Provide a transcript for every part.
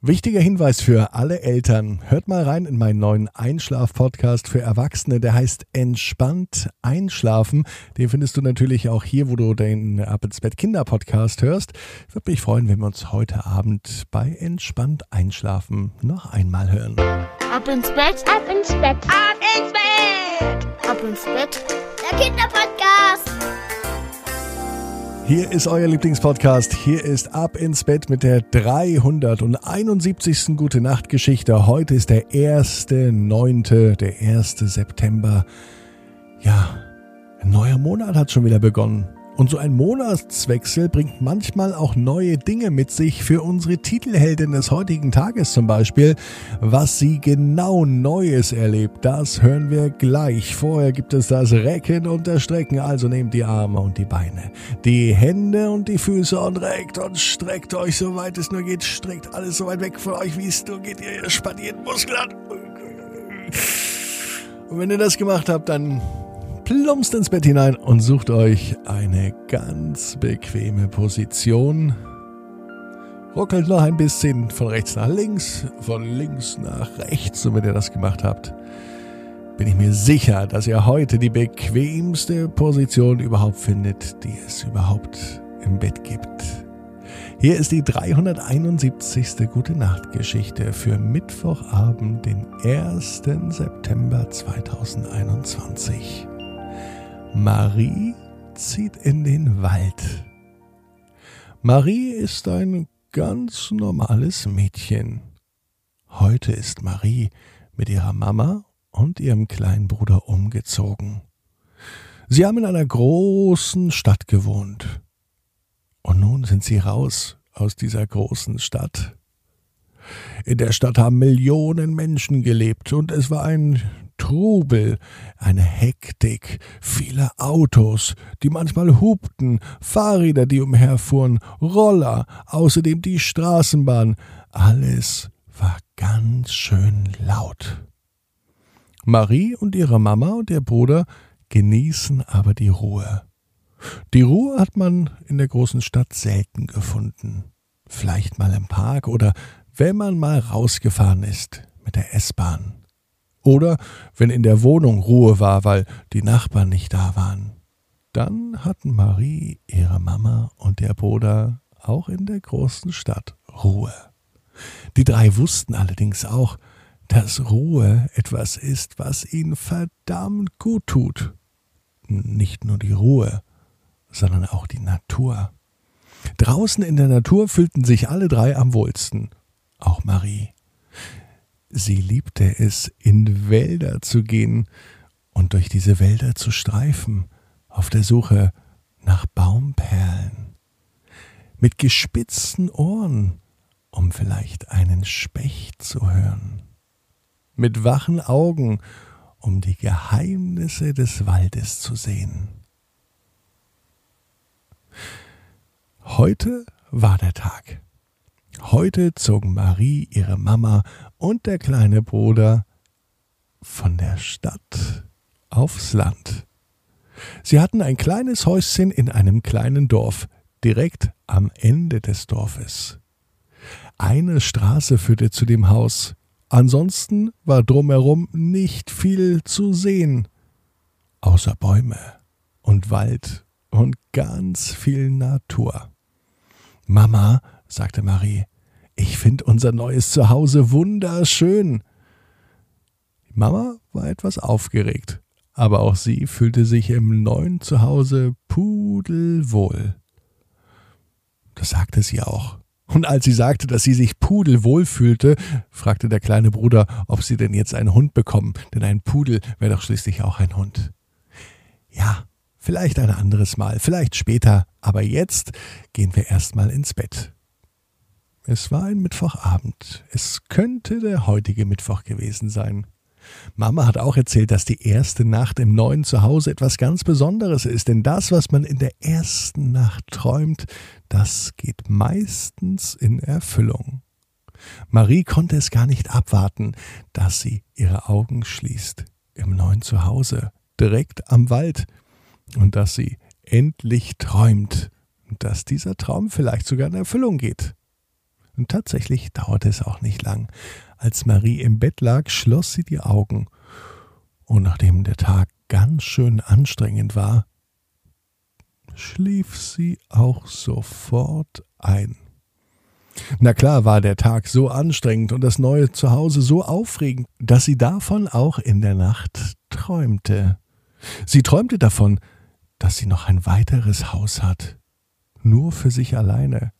Wichtiger Hinweis für alle Eltern. Hört mal rein in meinen neuen Einschlaf-Podcast für Erwachsene. Der heißt Entspannt Einschlafen. Den findest du natürlich auch hier, wo du den Ab ins Bett Kinder Podcast hörst. Ich würde mich freuen, wenn wir uns heute Abend bei Entspannt Einschlafen noch einmal hören. Ab ins Bett, ab ins Bett, ab ins Bett, ab ins Bett. Der Kinderpodcast. Hier ist euer Lieblingspodcast. Hier ist Ab ins Bett mit der 371. Gute Nacht Geschichte. Heute ist der 1.9., der 1. September. Ja, ein neuer Monat hat schon wieder begonnen. Und so ein Monatswechsel bringt manchmal auch neue Dinge mit sich für unsere Titelheldin des heutigen Tages zum Beispiel. Was sie genau Neues erlebt, das hören wir gleich. Vorher gibt es das Recken und das Strecken. Also nehmt die Arme und die Beine, die Hände und die Füße und reckt und streckt euch so weit es nur geht. Streckt alles so weit weg von euch, wie es nur geht. Ihr spannt jeden Muskel an. Und wenn ihr das gemacht habt, dann plumpst ins Bett hinein und sucht euch eine ganz bequeme Position. Ruckelt noch ein bisschen von rechts nach links, von links nach rechts. Und wenn ihr das gemacht habt, bin ich mir sicher, dass ihr heute die bequemste Position überhaupt findet, die es überhaupt im Bett gibt. Hier ist die 371. Gute Nacht Geschichte für Mittwochabend, den 1. September 2021. Marie zieht in den Wald. Marie ist ein ganz normales Mädchen. Heute ist Marie mit ihrer Mama und ihrem kleinen Bruder umgezogen. Sie haben in einer großen Stadt gewohnt. Und nun sind sie raus aus dieser großen Stadt. In der Stadt haben Millionen Menschen gelebt und es war ein Trubel, eine Hektik, viele Autos, die manchmal hupten, Fahrräder, die umherfuhren, Roller, außerdem die Straßenbahn. Alles war ganz schön laut. Marie und ihre Mama und ihr Bruder genießen aber die Ruhe. Die Ruhe hat man in der großen Stadt selten gefunden. Vielleicht mal im Park oder wenn man mal rausgefahren ist mit der S-Bahn. Oder wenn in der Wohnung Ruhe war, weil die Nachbarn nicht da waren. Dann hatten Marie, ihre Mama und der Bruder auch in der großen Stadt Ruhe. Die drei wussten allerdings auch, dass Ruhe etwas ist, was ihnen verdammt gut tut. Nicht nur die Ruhe, sondern auch die Natur. Draußen in der Natur fühlten sich alle drei am wohlsten, auch Marie. Sie liebte es, in Wälder zu gehen und durch diese Wälder zu streifen, auf der Suche nach Baumperlen, mit gespitzten Ohren, um vielleicht einen Specht zu hören, mit wachen Augen, um die Geheimnisse des Waldes zu sehen. Heute war der Tag. Heute zogen Marie, ihre Mama und der kleine Bruder von der Stadt aufs Land. Sie hatten ein kleines Häuschen in einem kleinen Dorf, direkt am Ende des Dorfes. Eine Straße führte zu dem Haus, ansonsten war drumherum nicht viel zu sehen, außer Bäume und Wald und ganz viel Natur. Mama, sagte Marie, ich finde unser neues Zuhause wunderschön. Die Mama war etwas aufgeregt, aber auch sie fühlte sich im neuen Zuhause pudelwohl. Das sagte sie auch. Und als sie sagte, dass sie sich pudelwohl fühlte, fragte der kleine Bruder, ob sie denn jetzt einen Hund bekommen, denn ein Pudel wäre doch schließlich auch ein Hund. Ja, vielleicht ein anderes Mal, vielleicht später, aber jetzt gehen wir erstmal ins Bett. Es war ein Mittwochabend. Es könnte der heutige Mittwoch gewesen sein. Mama hat auch erzählt, dass die erste Nacht im neuen Zuhause etwas ganz Besonderes ist, denn das, was man in der ersten Nacht träumt, das geht meistens in Erfüllung. Marie konnte es gar nicht abwarten, dass sie ihre Augen schließt im neuen Zuhause, direkt am Wald, und dass sie endlich träumt, dass dieser Traum vielleicht sogar in Erfüllung geht. Und tatsächlich dauerte es auch nicht lang. Als Marie im Bett lag, schloss sie die Augen. Und nachdem der Tag ganz schön anstrengend war, schlief sie auch sofort ein. Na klar war der Tag so anstrengend und das neue Zuhause so aufregend, dass sie davon auch in der Nacht träumte. Sie träumte davon, dass sie noch ein weiteres Haus hat, nur für sich alleine.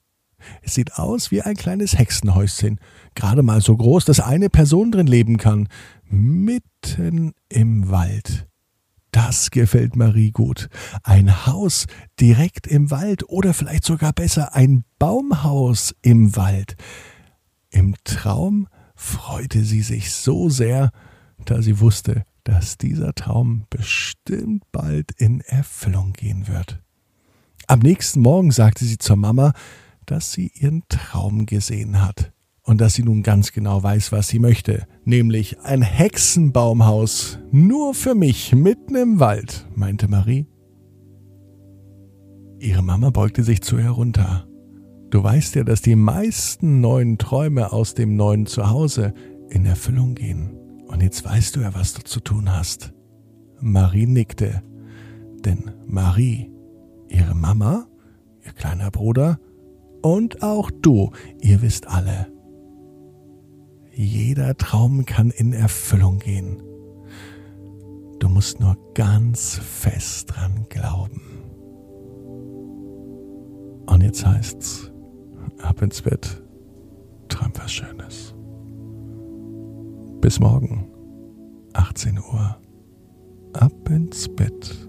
Es sieht aus wie ein kleines Hexenhäuschen, gerade mal so groß, dass eine Person drin leben kann, mitten im Wald. Das gefällt Marie gut. Ein Haus direkt im Wald oder vielleicht sogar besser ein Baumhaus im Wald. Im Traum freute sie sich so sehr, da sie wusste, dass dieser Traum bestimmt bald in Erfüllung gehen wird. Am nächsten Morgen sagte sie zur Mama, dass sie ihren Traum gesehen hat und dass sie nun ganz genau weiß, was sie möchte, nämlich ein Hexenbaumhaus nur für mich mitten im Wald, meinte Marie. Ihre Mama beugte sich zu ihr runter. Du weißt ja, dass die meisten neuen Träume aus dem neuen Zuhause in Erfüllung gehen. Und jetzt weißt du ja, was du zu tun hast. Marie nickte, denn Marie, ihre Mama, ihr kleiner Bruder und auch du, ihr wisst alle, jeder Traum kann in Erfüllung gehen. Du musst nur ganz fest dran glauben. Und jetzt heißt's, ab ins Bett, träum was Schönes. Bis morgen, 18 Uhr, ab ins Bett